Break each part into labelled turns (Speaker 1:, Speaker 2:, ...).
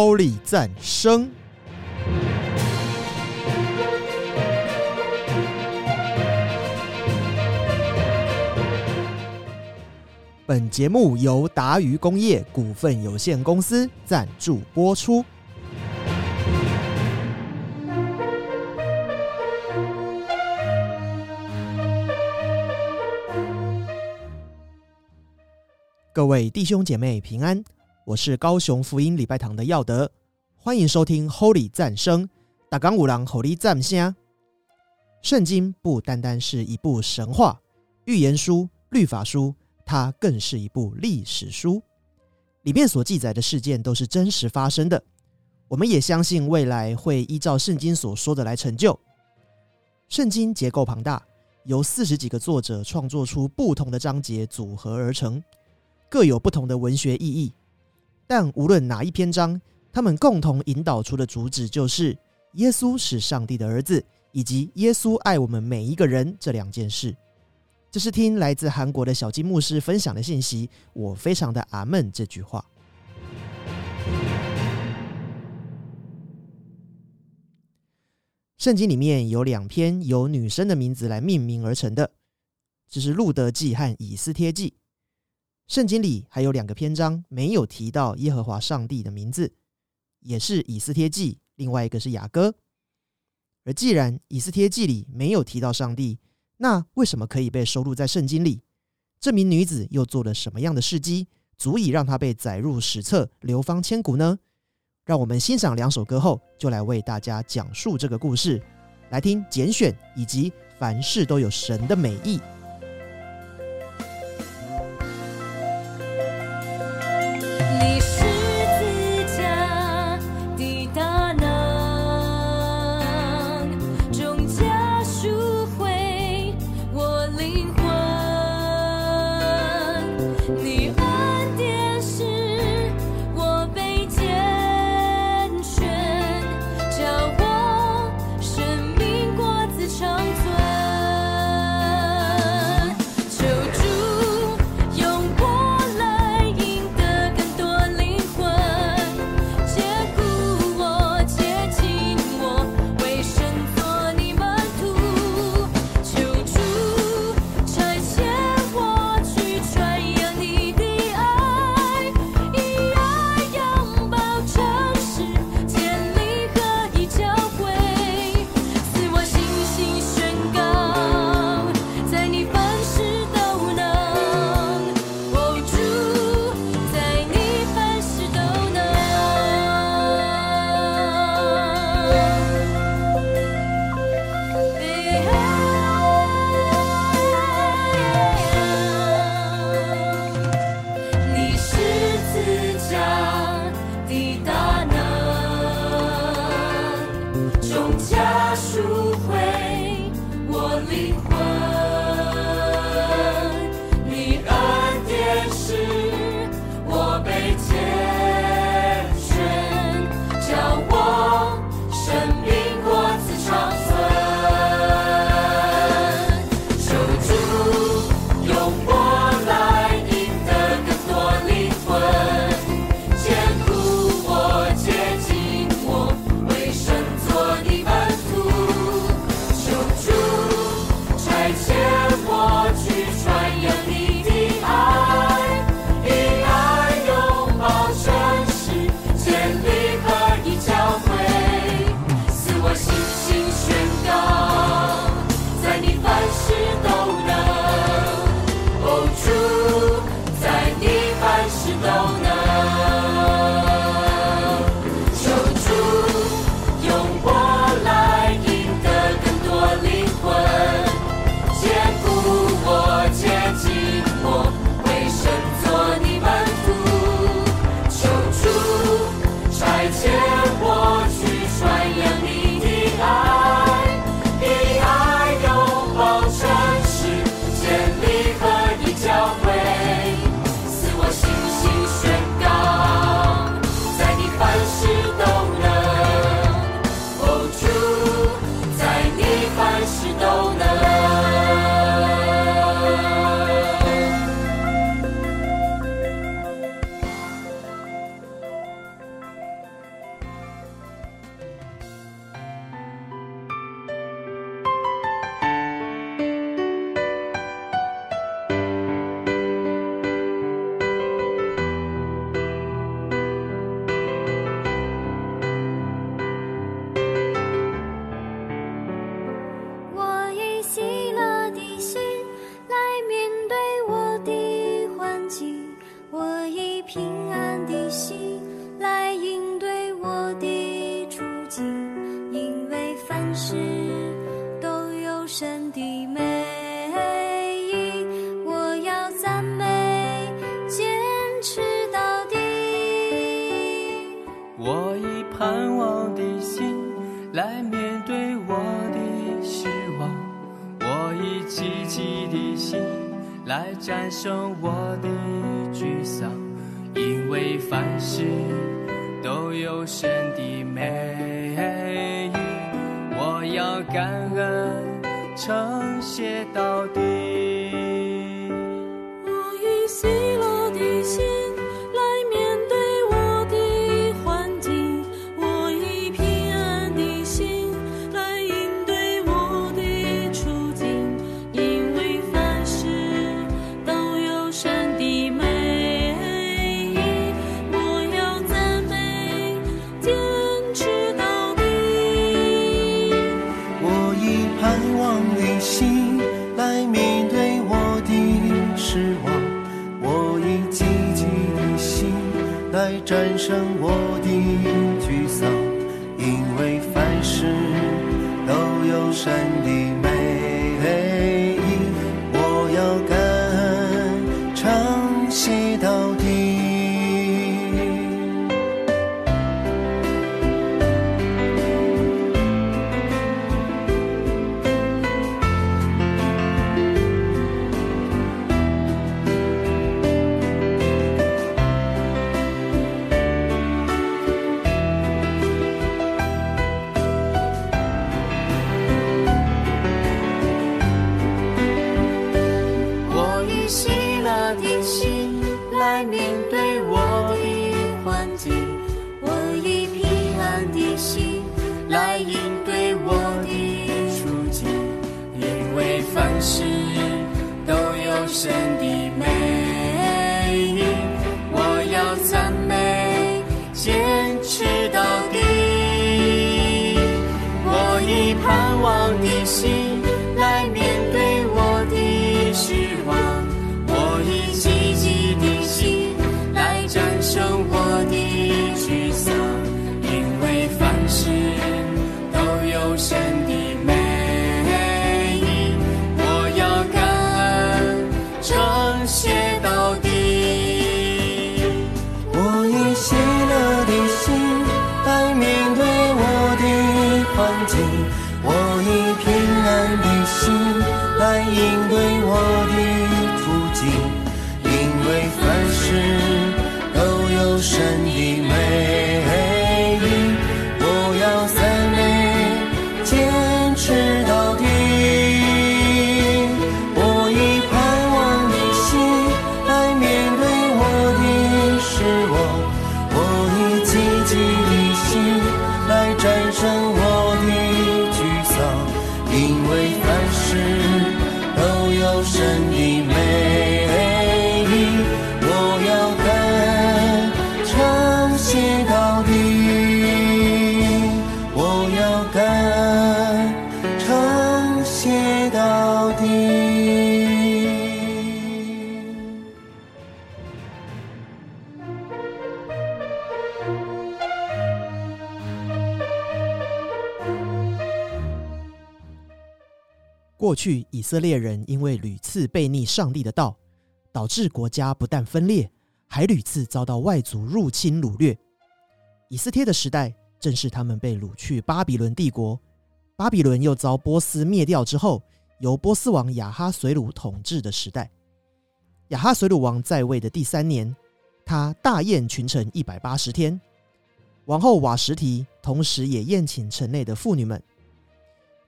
Speaker 1: Holy 赞声。本节目由达渝工业股份有限公司赞助播出。各位弟兄姐妹平安，我是高雄福音礼拜堂的耀德，欢迎收听 Holy 赞声。大港五郎 Holy 赞声。圣经不单单是一部神话、预言书、律法书，它更是一部历史书。里面所记载的事件都是真实发生的，我们也相信未来会依照圣经所说的来成就。圣经结构庞大，由四十几个作者创作出不同的章节组合而成。各有不同的文学意义，但无论哪一篇章，他们共同引导出的主旨就是耶稣是上帝的儿子，以及耶稣爱我们每一个人这两件事。这是听来自韩国的小金牧师分享的信息，我非常的阿门这句话。圣经里面有两篇由女生的名字来命名而成的，这是路德记和以斯帖记。圣经里还有两个篇章没有提到耶和华上帝的名字，也是以斯帖记，另外一个是雅歌。而既然以斯帖记里没有提到上帝，那为什么可以被收录在圣经里？这名女子又做了什么样的事迹，足以让她被载入史册、流芳千古呢？让我们欣赏两首歌后，就来为大家讲述这个故事。来听简选以及凡事都有神的美意。神的美意，我要赞美，坚持到底。
Speaker 2: 我以盼望的心来面对我的失望，我以积极的心来战胜我的沮丧，因为凡事都有神的美
Speaker 3: 去以色列人因为屡次背逆上帝的道，导致国家不但分裂，还屡次遭到外族入侵掳掠。以斯帖的时代正是他们被掳去巴比伦帝国，巴比伦又遭波斯灭掉之后，由波斯王亚哈随鲁统治的时代。亚哈随鲁王在位的第三年，他大宴群臣一百八十天，王后瓦什提同时也宴请城内的妇女们。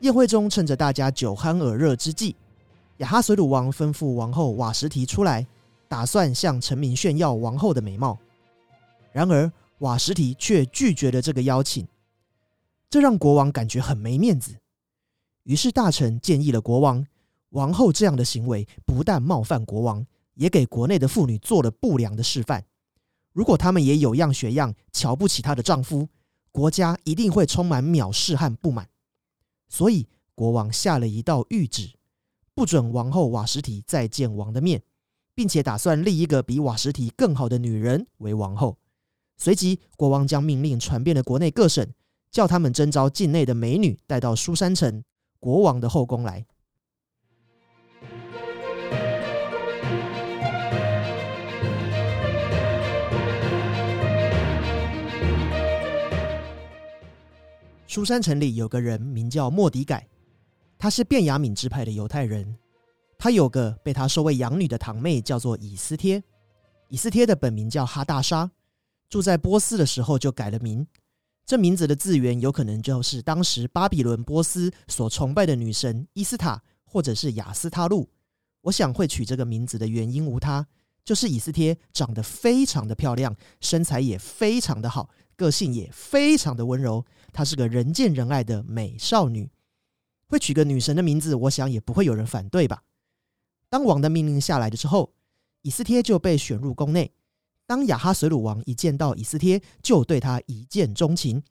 Speaker 3: 宴会中，趁着大家酒酣耳热之际，亚哈随鲁王吩咐王后瓦什提出来，打算向臣民炫耀王后的美貌。然而，瓦什提却拒绝了这个邀请，这让国王感觉很没面子。于是，大臣建议了国王，王后这样的行为不但冒犯国王，也给国内的妇女做了不良的示范。如果她们也有样学样，瞧不起她的丈夫，国家一定会充满藐视和不满。所以，国王下了一道谕旨，不准王后瓦什提再见王的面，并且打算立一个比瓦什提更好的女人为王后。随即，国王将命令传遍了国内各省，叫他们征召境内的美女带到苏山城国王的后宫来。苏珊城里有个人名叫莫迪改，他是便雅悯支派的犹太人。他有个被他收为养女的堂妹，叫做以斯帖。以斯帖的本名叫哈大沙，住在波斯的时候就改了名。这名字的字源有可能就是当时巴比伦波斯所崇拜的女神伊斯塔，或者是雅斯他路。我想会取这个名字的原因无他，就是以斯帖长得非常的漂亮，身材也非常的好，个性也非常的温柔。她是个人见人爱的美少女。会取个女神的名字，我想也不会有人反对吧。当王的命令下来的之后，以斯帖就被选入宫内。当亚哈随鲁王一见到以斯帖，就对他一见钟情，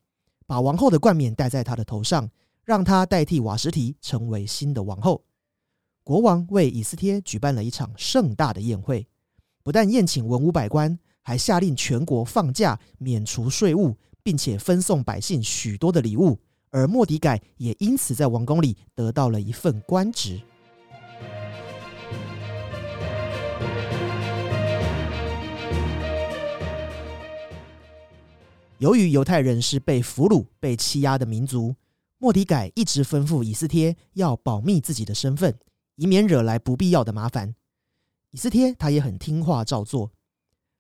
Speaker 3: 把王后的冠冕戴在他的头上，让他代替瓦什提成为新的王后。国王为以斯帖举办了一场盛大的宴会，不但宴请文武百官，还下令全国放假、免除税务，并且分送百姓许多的礼物。而莫迪改也因此在王宫里得到了一份官职。由于犹太人是被俘虏、被欺压的民族，莫迪改一直吩咐以斯帖要保密自己的身份，以免惹来不必要的麻烦。以斯帖他也很听话照做。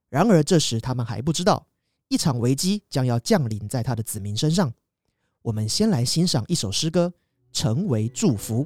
Speaker 3: 然而这时他们还不知道，一场危机将要降临在他的子民身上。我们先来欣赏一首诗歌，《成为祝福》。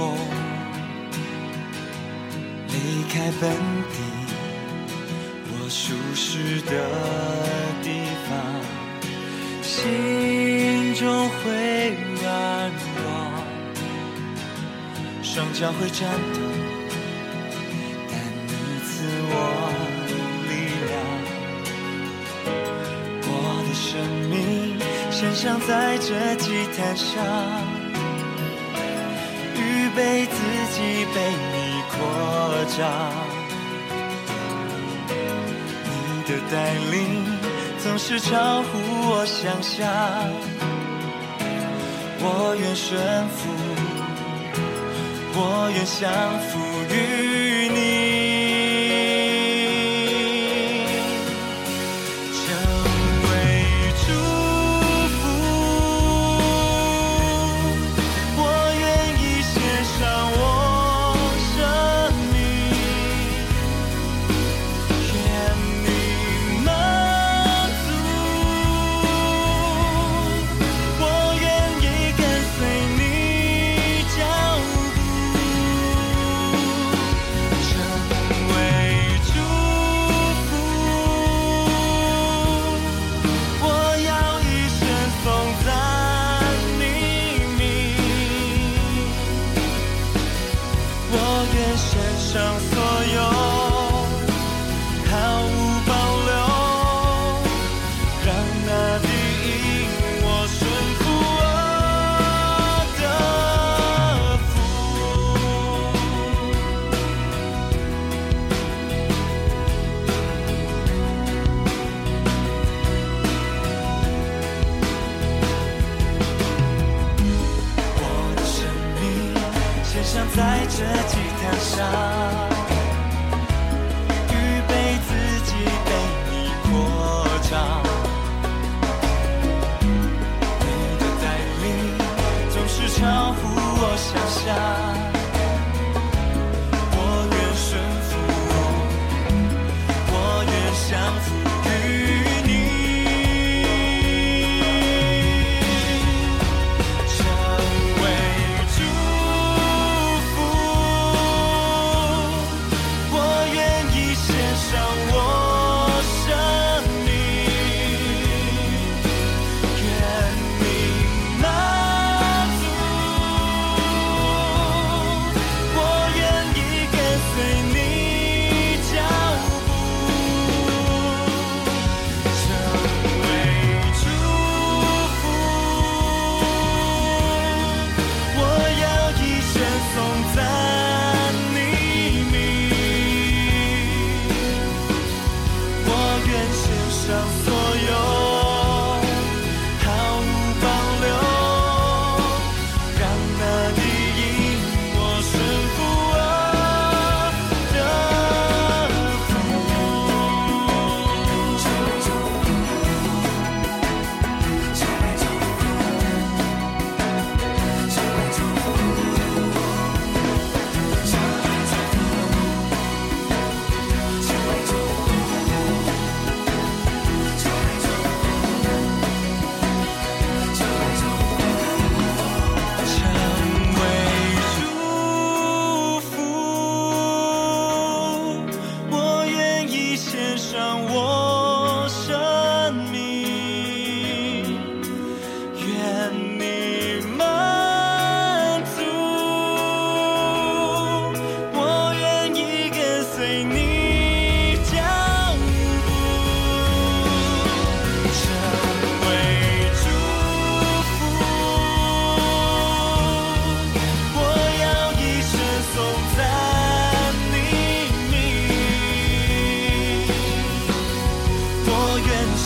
Speaker 4: 我离开本地，我舒适的地方，心中会软弱，双脚会颤抖，但你赐我力量，我的生命。献上在这祭坛上，被自己被你扩张。你的带领总是超乎我想象，我愿顺服，我愿降服于你。上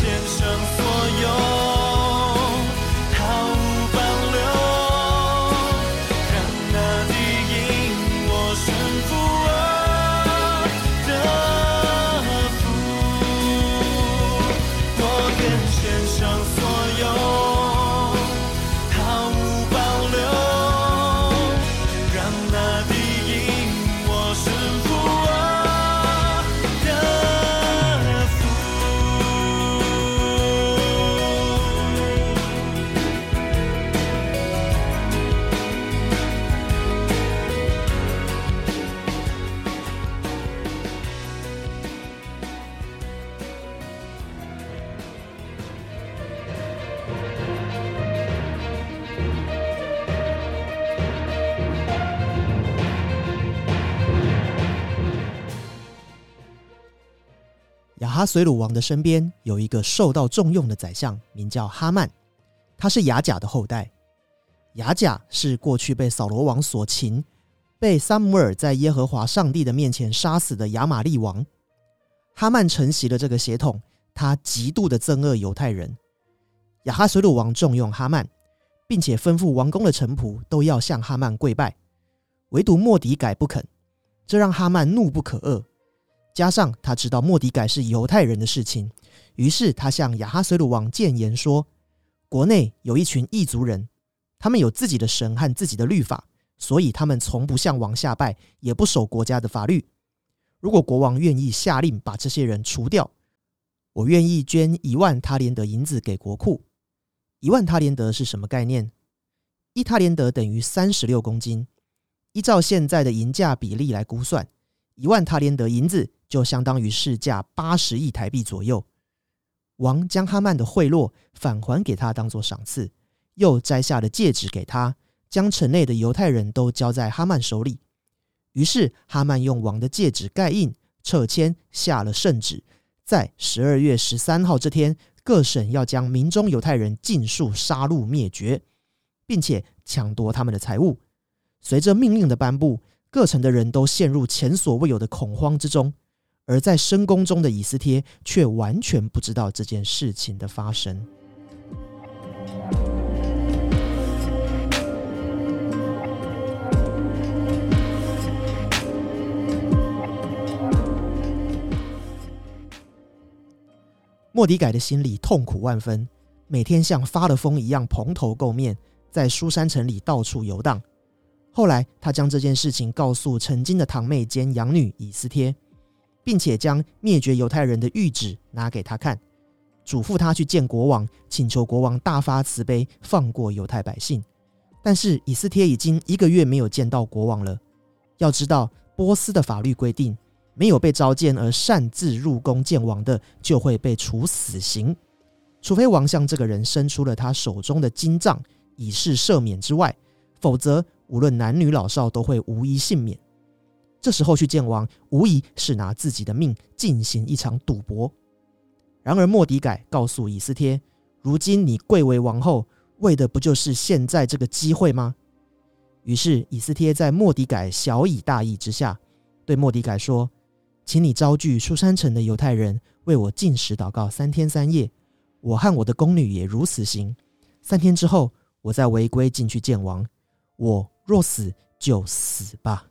Speaker 4: 献上所有
Speaker 3: 哈随鲁王的身边有一个受到重用的宰相，名叫哈曼，他是雅甲的后代。雅甲是过去被扫罗王所擒，被撒母耳在耶和华上帝的面前杀死的亚玛利王。哈曼承袭了这个血统，他极度的憎恶犹太人。亚哈随鲁王重用哈曼，并且吩咐王宫的臣仆都要向哈曼跪拜，唯独莫迪改不肯，这让哈曼怒不可遏。加上他知道莫迪改是犹太人的事情，于是他向亚哈随鲁王谏言说：“国内有一群异族人，他们有自己的神和自己的律法，所以他们从不向王下拜，也不守国家的法律。如果国王愿意下令把这些人除掉，我愿意捐一万他连德银子给国库。一万他连德是什么概念？一他连德等于三十六公斤，依照现在的银价比例来估算，一万他连德银子。”就相当于市价八十亿台币左右。王将哈曼的贿赂返还给他，当做赏赐，又摘下了戒指给他，将城内的犹太人都交在哈曼手里。于是哈曼用王的戒指盖印、撤签，下了圣旨，在十二月十三号这天，各省要将民中犹太人尽数杀戮灭绝，并且抢夺他们的财物。随着命令的颁布，各城的人都陷入前所未有的恐慌之中。而在深宫中的以斯帖却完全不知道这件事情的发生。莫迪改的心里痛苦万分，每天像发了疯一样蓬头垢面，在书山城里到处游荡。后来，他将这件事情告诉曾经的堂妹兼养女以斯帖。并且将灭绝犹太人的谕旨拿给他看，嘱咐他去见国王，请求国王大发慈悲，放过犹太百姓。但是以斯帖已经一个月没有见到国王了。要知道，波斯的法律规定，没有被召见而擅自入宫见王的，就会被处死刑，除非王向这个人伸出了他手中的金杖以示赦免之外，否则无论男女老少都会无一幸免。这时候去见王，无疑是拿自己的命进行一场赌博。然而莫迪改告诉以斯帖：“如今你贵为王后，为的不就是现在这个机会吗？”于是以斯帖在莫迪改小以大义之下，对莫迪改说：“请你招聚苏山城的犹太人，为我进食祷告三天三夜。我和我的宫女也如此行。三天之后，我再违规进去见王。我若死，就死吧。”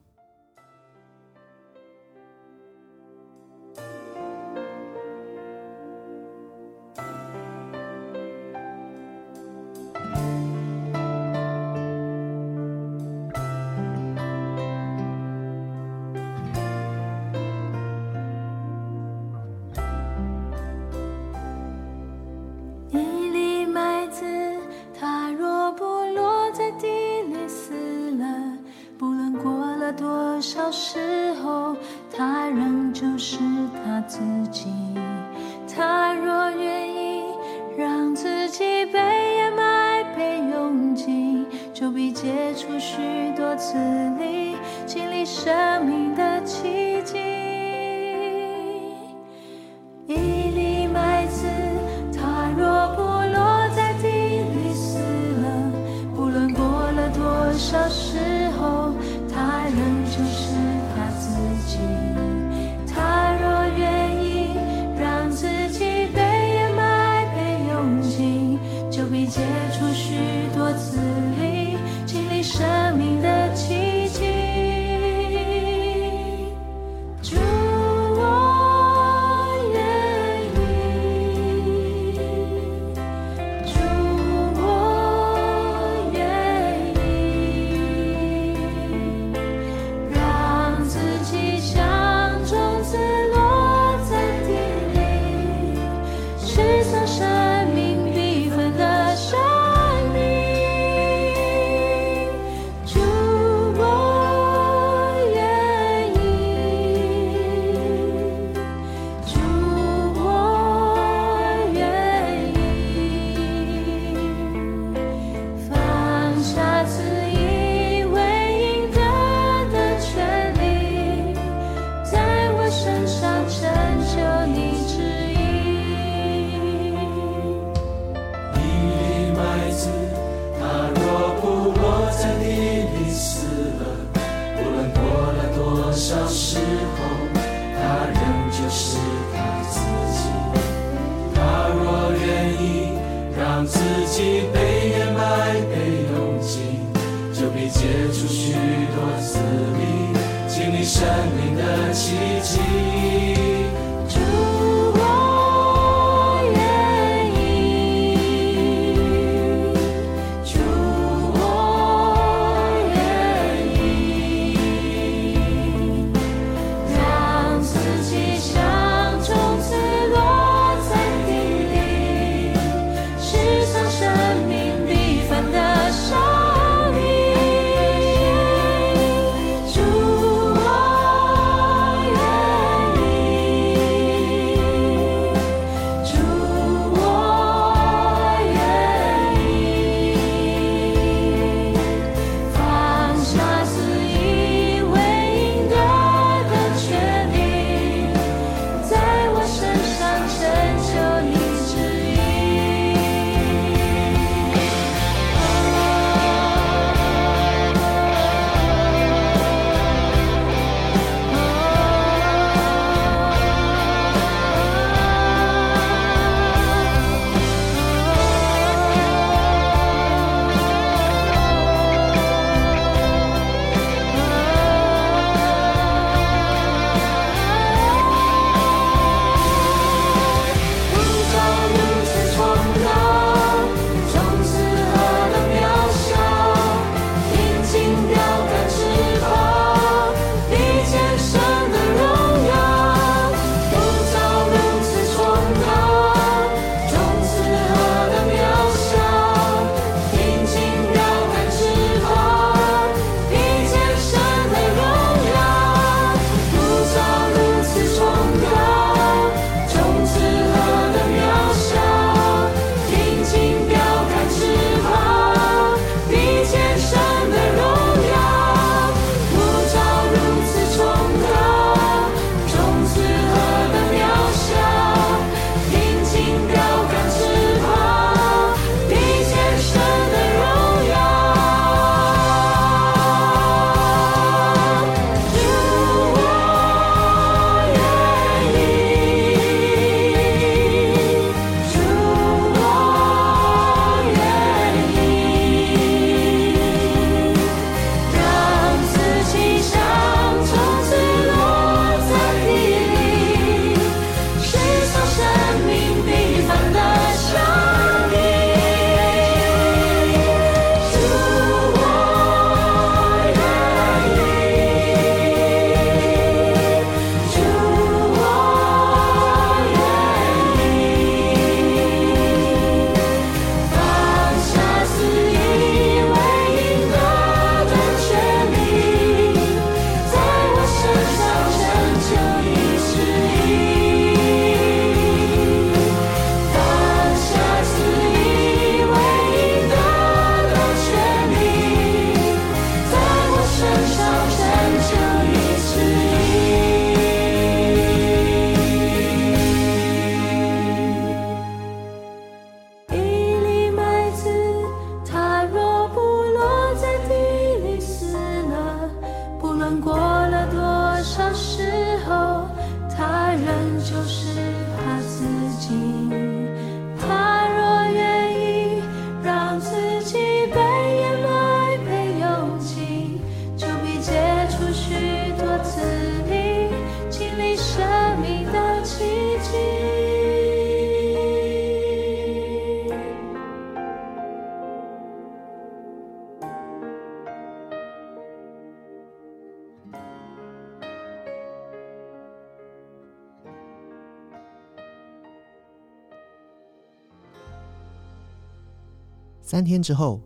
Speaker 3: 三天之后，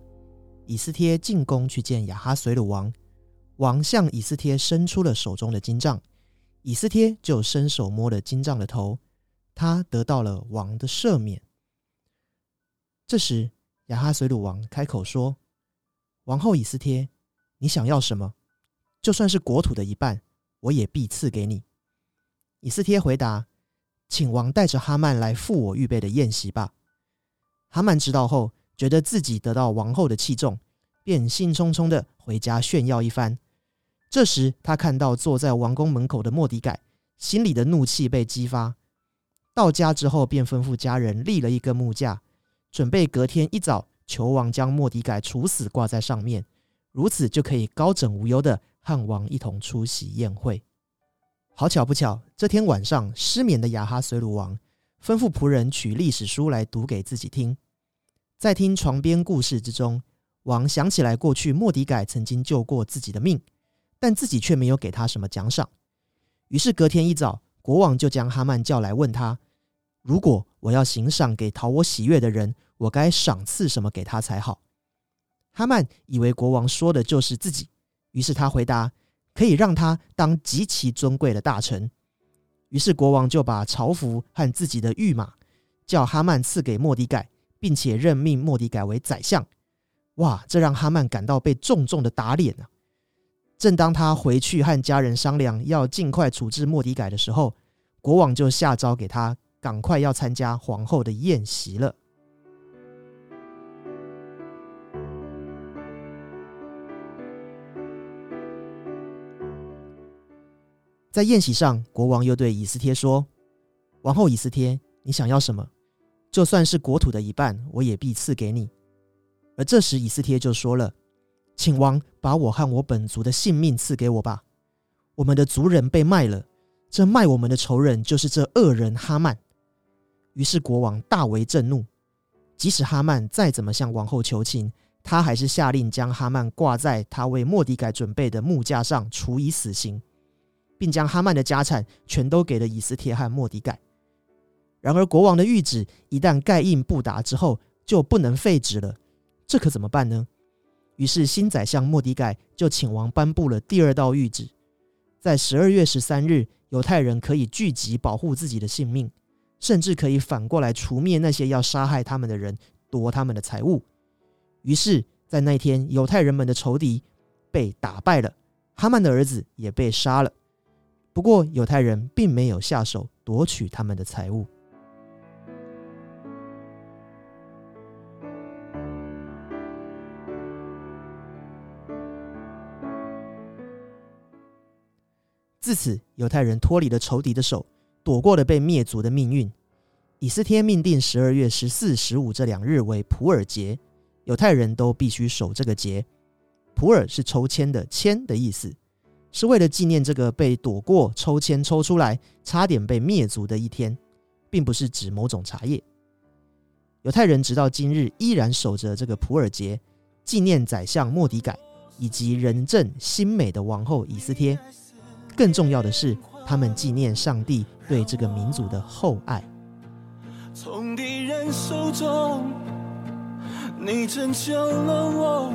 Speaker 3: 以斯帖进宫去见雅哈随鲁王。王向以斯帖伸出了手中的金杖，以斯帖就伸手摸了金杖的头。他得到了王的赦免。这时，雅哈随鲁王开口说：「王后，以斯帖，你想要什么？就算是国土的一半，我也必赐给你。」以斯帖回答：「请王带着哈曼来赴我预备的宴席吧。」哈曼知道后。觉得自己得到王后的器重，便兴冲冲的回家炫耀一番。这时，他看到坐在王宫门口的莫迪改，心里的怒气被激发。到家之后，便吩咐家人立了一根木架，准备隔天一早求王将莫迪改处死，挂在上面，如此就可以高枕无忧的和王一同出席宴会。好巧不巧，这天晚上，失眠的雅哈随鲁王吩咐仆人取历史书来读给自己听。在听床边故事之中，王想起来过去莫迪改曾经救过自己的命，但自己却没有给他什么奖赏。于是隔天一早，国王就将哈曼叫来，问他：如果我要行赏给讨我喜悦的人，我该赏赐什么给他才好？哈曼以为国王说的就是自己，于是他回答。可以让他当极其尊贵的大臣。于是国王就把朝服和自己的御马叫哈曼赐给莫迪改，并且任命莫迪改为宰相。哇，这让哈曼感到被重重的打脸啊！正当他回去和家人商量要尽快处置莫迪改的时候，国王就下诏给他赶快要参加皇后的宴席了。在宴席上，国王又对以斯帖说：“王后以斯帖，你想要什么？就算是国土的一半，我也必赐给你。”而这时，以斯帖就说了：“请王把我和我本族的性命赐给我吧。我们的族人被卖了，这卖我们的仇人就是这恶人哈曼。”于是国王大为震怒，即使哈曼再怎么向王后求情，他还是下令将哈曼挂在他为莫迪改准备的木架上，处以死刑。并将哈曼的家产全都给了以斯帖和莫迪改。然而，国王的谕旨一旦盖印不达之后，就不能废止了。这可怎么办呢？于是，新宰相莫迪盖就请王颁布了第二道谕旨：在十二月十三日，犹太人可以聚集保护自己的性命，甚至可以反过来除灭那些要杀害他们的人，夺他们的财物。于是，在那天，犹太人们的仇敌被打败了，哈曼的儿子也被杀了。不过，犹太人并没有下手夺取他们的财物。自此，犹太人脱离了仇敌的手，躲过了被灭族的命运。以斯帖命定十二月十四、十五这两日为普尔节，犹太人都必须守这个节。普尔是抽签的“签”的意思。是为了纪念这个被躲过抽签抽出来，差点被灭族的一天，并不是指某种茶叶。犹太人直到今日依然守着这个普尔节，纪念宰相莫迪改以及仁政新美的王后以斯帖。更重要的是，他们纪念上帝对这个民族的厚爱。
Speaker 4: 从敌人手中，你拯救了我。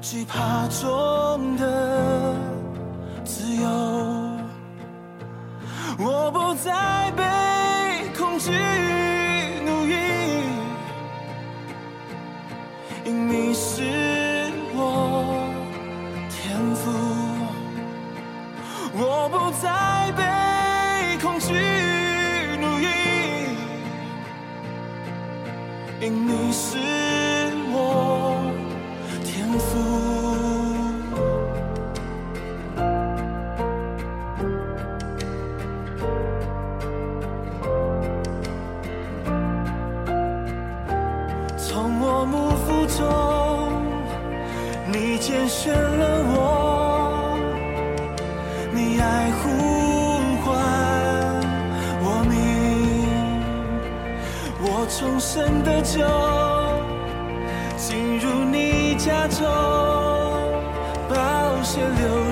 Speaker 4: 惧怕中的自由，我不再再被恐惧奴役，因你是深的酒，进入你家中，保险留。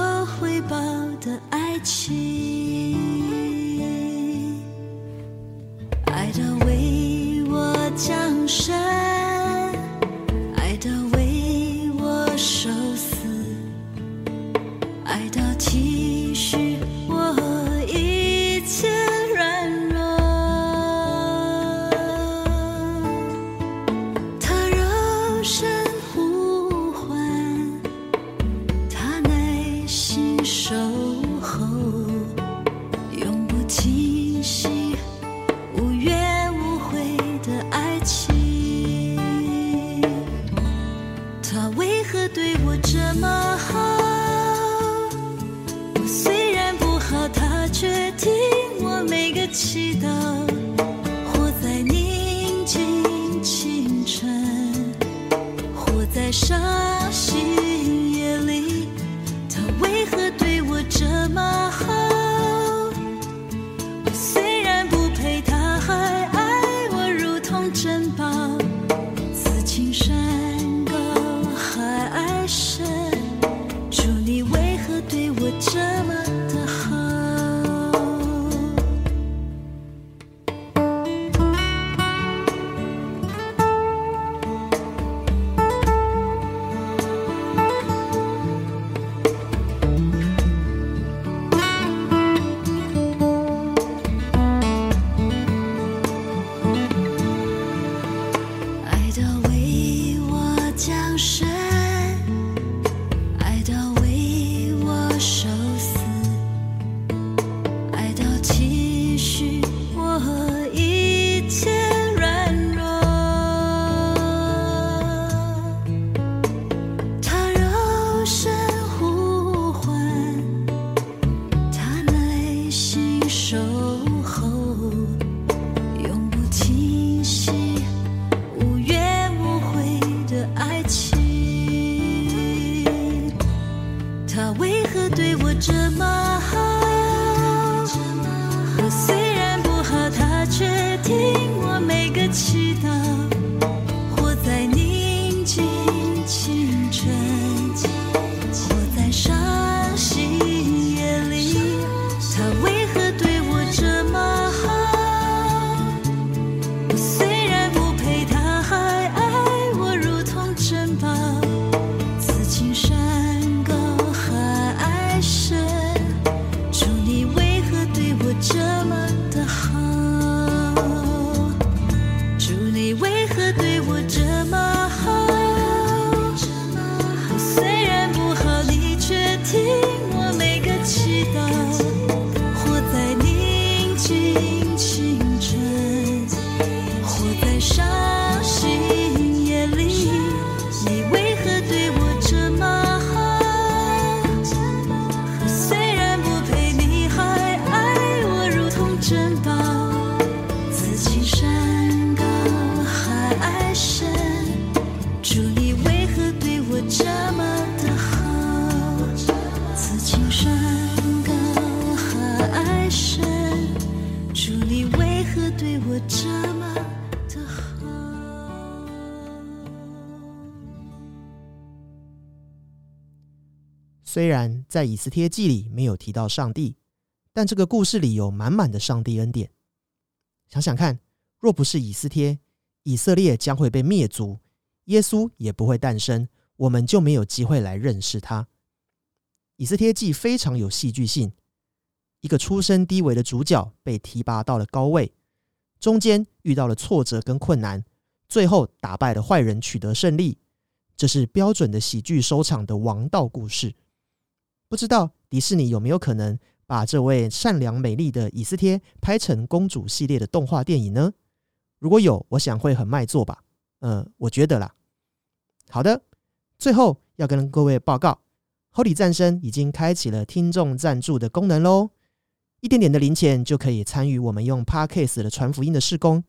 Speaker 4: 有
Speaker 1: 回报的爱情。爱到为我降生。虽然在以斯帖记里没有提到上帝，但这个故事里有满满的上帝恩典。想想看，若不是以斯帖，以色列将会被灭族，耶稣也不会诞生，我们就没有机会来认识他。以斯帖记非常有戏剧性，一个出身低微的主角被提拔到了高位，中间遇到了挫折跟困难，最后打败了坏人，取得胜利。这是标准的喜剧收场的王道故事。不知道迪士尼有没有可能把这位善良美丽的以斯帖拍成公主系列的动画电影呢？如果有，我想会很卖座吧。呃，我觉得啦。好的，最后要跟各位报告，Holy 战声已经开启了听众赞助的功能喽。一点点的零钱就可以参与我们用 Podcast 的传福音的施工。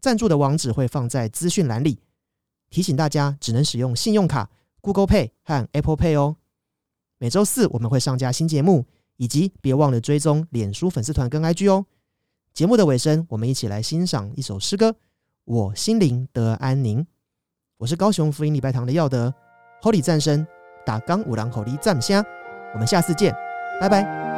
Speaker 1: 赞助的网址会放在资讯栏里。提醒大家，只能使用信用卡、Google Pay 和 Apple Pay 哦。每周四我们会上架新节目，以及别忘了追踪脸书粉丝团跟 IG 哦。节目的尾声，我们一起来欣赏一首诗歌《我心灵得安宁》。我是高雄福音礼拜堂的耀德，Holy 战声打刚五郎口的赞虾，我们下次见，拜拜。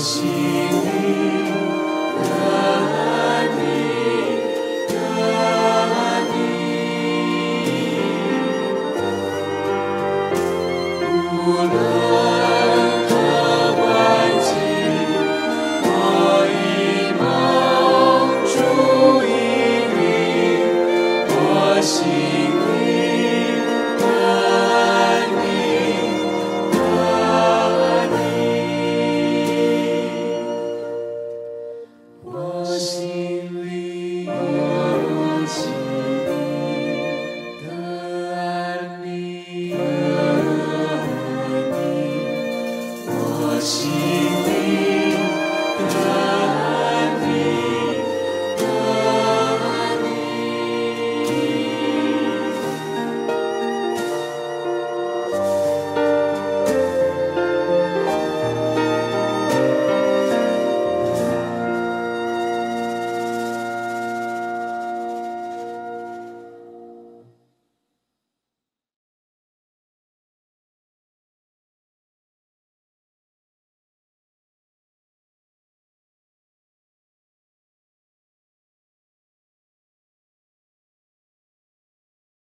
Speaker 5: 宁。我心里